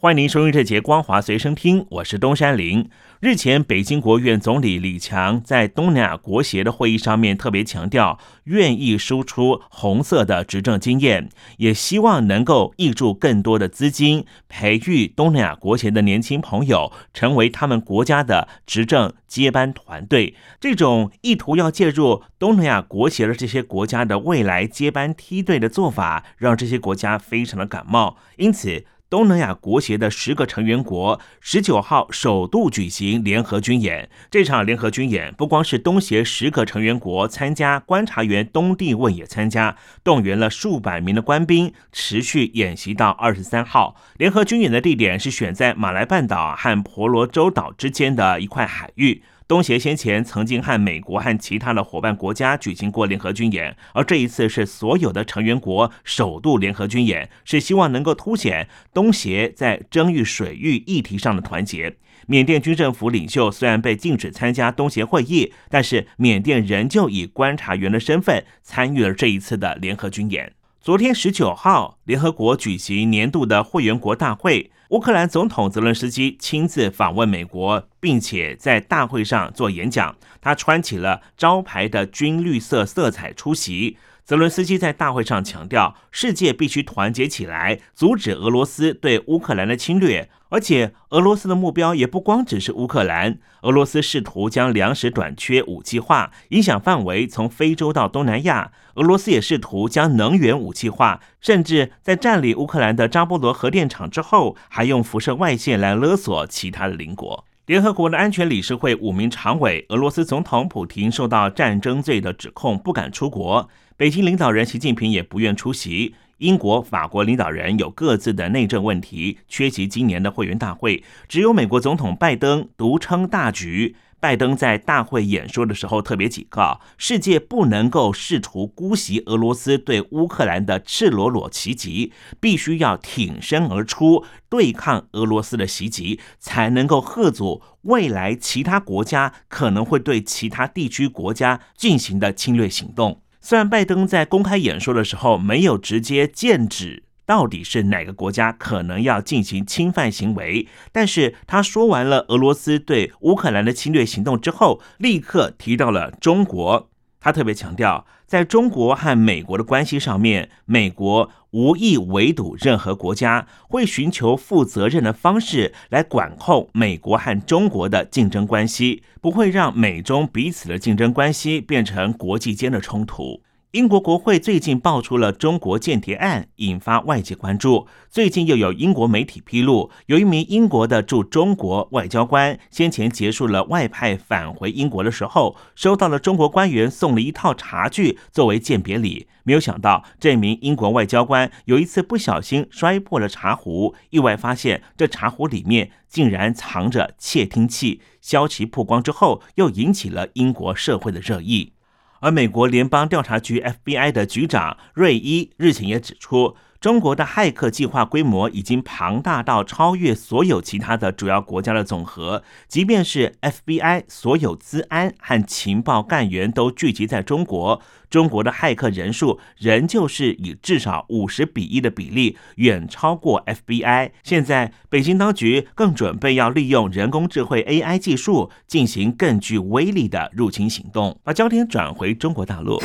欢迎您收听这节《光华随身听》，我是东山林。日前，北京国务院总理李强在东南亚国协的会议上面特别强调，愿意输出红色的执政经验，也希望能够挹注更多的资金，培育东南亚国协的年轻朋友，成为他们国家的执政接班团队。这种意图要介入东南亚国协的这些国家的未来接班梯队的做法，让这些国家非常的感冒，因此。东南亚国协的十个成员国十九号首度举行联合军演。这场联合军演不光是东协十个成员国参加，观察员东帝汶也参加，动员了数百名的官兵，持续演习到二十三号。联合军演的地点是选在马来半岛和婆罗洲岛之间的一块海域。东协先前曾经和美国和其他的伙伴国家举行过联合军演，而这一次是所有的成员国首度联合军演，是希望能够凸显东协在争域水域议题上的团结。缅甸军政府领袖虽然被禁止参加东协会议，但是缅甸仍旧以观察员的身份参与了这一次的联合军演。昨天十九号，联合国举行年度的会员国大会。乌克兰总统泽伦斯基亲自访问美国，并且在大会上做演讲。他穿起了招牌的军绿色色彩出席。泽伦斯基在大会上强调，世界必须团结起来，阻止俄罗斯对乌克兰的侵略。而且，俄罗斯的目标也不光只是乌克兰。俄罗斯试图将粮食短缺武器化，影响范围从非洲到东南亚。俄罗斯也试图将能源武器化，甚至在占领乌克兰的扎波罗核电厂之后，还用辐射外线来勒索其他的邻国。联合国的安全理事会五名常委，俄罗斯总统普廷受到战争罪的指控，不敢出国。北京领导人习近平也不愿出席。英国、法国领导人有各自的内政问题，缺席今年的会员大会。只有美国总统拜登独撑大局。拜登在大会演说的时候特别警告，世界不能够试图姑息俄罗斯对乌克兰的赤裸裸袭击，必须要挺身而出对抗俄罗斯的袭击，才能够遏阻未来其他国家可能会对其他地区国家进行的侵略行动。虽然拜登在公开演说的时候没有直接剑指到底是哪个国家可能要进行侵犯行为，但是他说完了俄罗斯对乌克兰的侵略行动之后，立刻提到了中国。他特别强调，在中国和美国的关系上面，美国无意围堵任何国家，会寻求负责任的方式来管控美国和中国的竞争关系，不会让美中彼此的竞争关系变成国际间的冲突。英国国会最近爆出了中国间谍案，引发外界关注。最近又有英国媒体披露，有一名英国的驻中国外交官先前结束了外派返回英国的时候，收到了中国官员送了一套茶具作为鉴别礼。没有想到，这名英国外交官有一次不小心摔破了茶壶，意外发现这茶壶里面竟然藏着窃听器。消息曝光之后，又引起了英国社会的热议。而美国联邦调查局 FBI 的局长瑞伊日前也指出。中国的骇客计划规模已经庞大到超越所有其他的主要国家的总和。即便是 FBI 所有资安和情报干员都聚集在中国，中国的骇客人数仍旧是以至少五十比一的比例远超过 FBI。现在，北京当局更准备要利用人工智慧 AI 技术进行更具威力的入侵行动。把焦点转回中国大陆。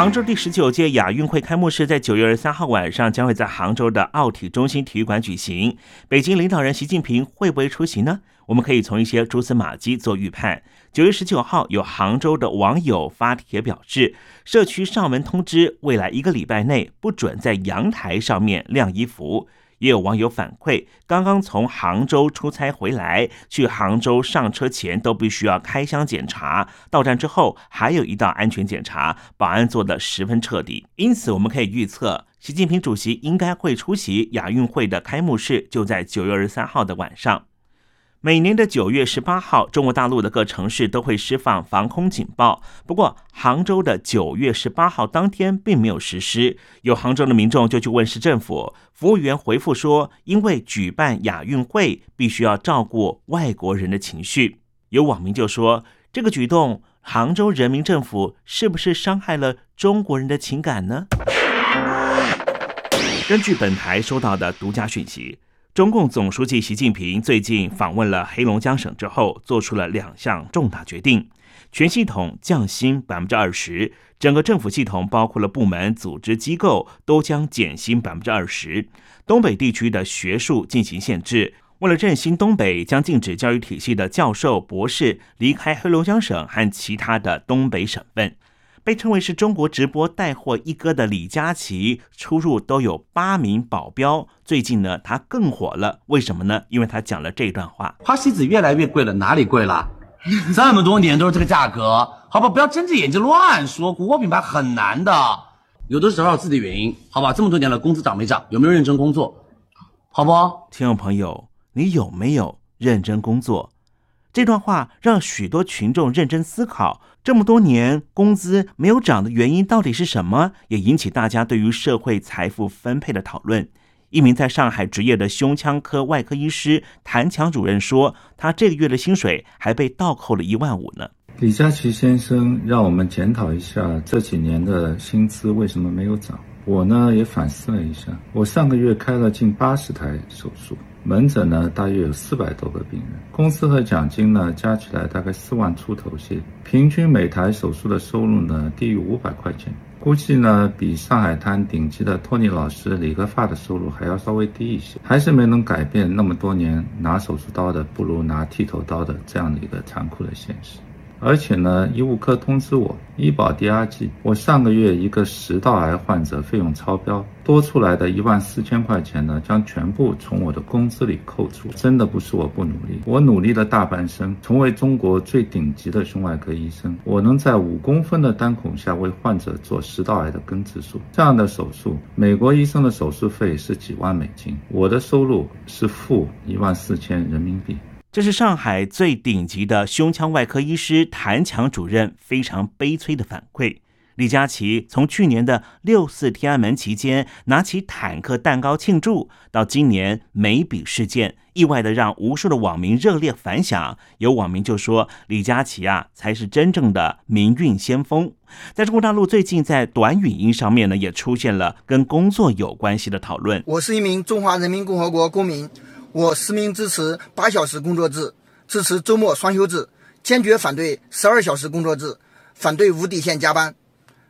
杭州第十九届亚运会开幕式在九月二十三号晚上将会在杭州的奥体中心体育馆举行。北京领导人习近平会不会出席呢？我们可以从一些蛛丝马迹做预判。九月十九号，有杭州的网友发帖表示，社区上门通知，未来一个礼拜内不准在阳台上面晾衣服。也有网友反馈，刚刚从杭州出差回来，去杭州上车前都必须要开箱检查，到站之后还有一道安全检查，保安做的十分彻底。因此，我们可以预测，习近平主席应该会出席亚运会的开幕式，就在九月二十三号的晚上。每年的九月十八号，中国大陆的各城市都会释放防空警报。不过，杭州的九月十八号当天并没有实施。有杭州的民众就去问市政府，服务员回复说，因为举办亚运会，必须要照顾外国人的情绪。有网民就说，这个举动，杭州人民政府是不是伤害了中国人的情感呢？根据本台收到的独家讯息。中共总书记习近平最近访问了黑龙江省之后，做出了两项重大决定：全系统降薪百分之二十，整个政府系统包括了部门、组织、机构都将减薪百分之二十。东北地区的学术进行限制，为了振兴东北，将禁止教育体系的教授、博士离开黑龙江省和其他的东北省份。被称为是中国直播带货一哥的李佳琦，出入都有八名保镖。最近呢，他更火了，为什么呢？因为他讲了这段话：花西子越来越贵了，哪里贵了？这么多年都是这个价格，好吧，不要睁着眼睛乱说。国货品牌很难的，有的时候有自己的原因，好吧？这么多年了，工资涨没涨？有没有认真工作？好不？听众朋友，你有没有认真工作？这段话让许多群众认真思考。这么多年工资没有涨的原因到底是什么？也引起大家对于社会财富分配的讨论。一名在上海执业的胸腔科外科医师谭强主任说：“他这个月的薪水还被倒扣了一万五呢。”李佳琦先生让我们检讨一下这几年的薪资为什么没有涨。我呢也反思了一下，我上个月开了近八十台手术。门诊呢，大约有四百多个病人，工资和奖金呢加起来大概四万出头些，平均每台手术的收入呢低于五百块钱，估计呢比上海滩顶级的托尼老师理个发的收入还要稍微低一些，还是没能改变那么多年拿手术刀的不如拿剃头刀的这样的一个残酷的现实。而且呢，医务科通知我，医保第二季，我上个月一个食道癌患者费用超标，多出来的一万四千块钱呢，将全部从我的工资里扣除。真的不是我不努力，我努力了大半生，成为中国最顶级的胸外科医生。我能在五公分的单孔下为患者做食道癌的根治术，这样的手术，美国医生的手术费是几万美金，我的收入是负一万四千人民币。这是上海最顶级的胸腔外科医师谭强主任非常悲催的反馈。李佳琦从去年的六四天安门期间拿起坦克蛋糕庆祝，到今年眉笔事件，意外的让无数的网民热烈反响。有网民就说：“李佳琦啊，才是真正的民运先锋。”在中国大陆，最近在短语音上面呢，也出现了跟工作有关系的讨论。我是一名中华人民共和国公民。我实名支持八小时工作制，支持周末双休制，坚决反对十二小时工作制，反对无底线加班。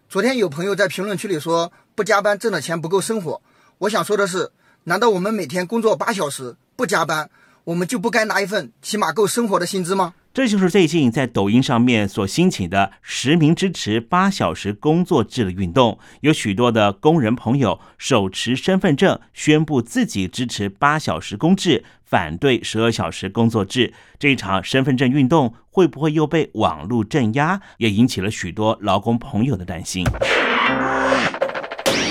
昨天有朋友在评论区里说不加班挣的钱不够生活，我想说的是，难道我们每天工作八小时不加班，我们就不该拿一份起码够生活的薪资吗？这就是最近在抖音上面所兴起的实名支持八小时工作制的运动。有许多的工人朋友手持身份证，宣布自己支持八小时工制，反对十二小时工作制。这一场身份证运动会不会又被网络镇压，也引起了许多劳工朋友的担心。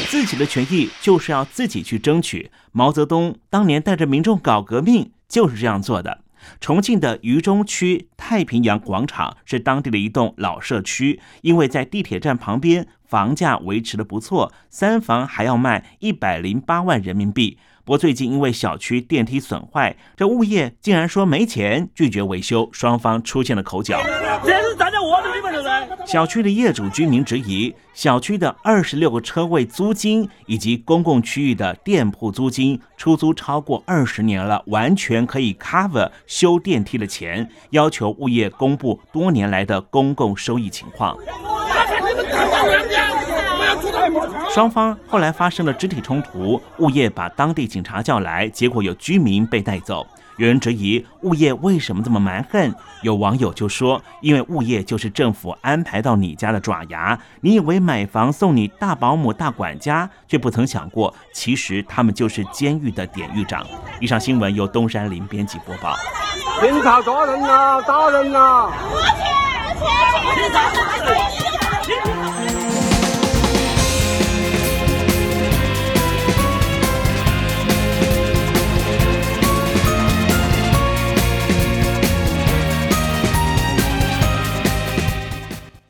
自己的权益就是要自己去争取。毛泽东当年带着民众搞革命，就是这样做的。重庆的渝中区太平洋广场是当地的一栋老社区，因为在地铁站旁边，房价维持的不错，三房还要卖一百零八万人民币。不过最近因为小区电梯损坏，这物业竟然说没钱，拒绝维修，双方出现了口角。这是咱家我的地方小区的业主居民质疑，小区的二十六个车位租金以及公共区域的店铺租金出租超过二十年了，完全可以 cover 修电梯的钱，要求物业公布多年来的公共收益情况。双方后来发生了肢体冲突，物业把当地警察叫来，结果有居民被带走。有人质疑物业为什么这么蛮横，有网友就说：“因为物业就是政府安排到你家的爪牙，你以为买房送你大保姆、大管家，却不曾想过，其实他们就是监狱的典狱长。”以上新闻由东山林编辑播报。警察抓人呐！打人呐！我去，我去，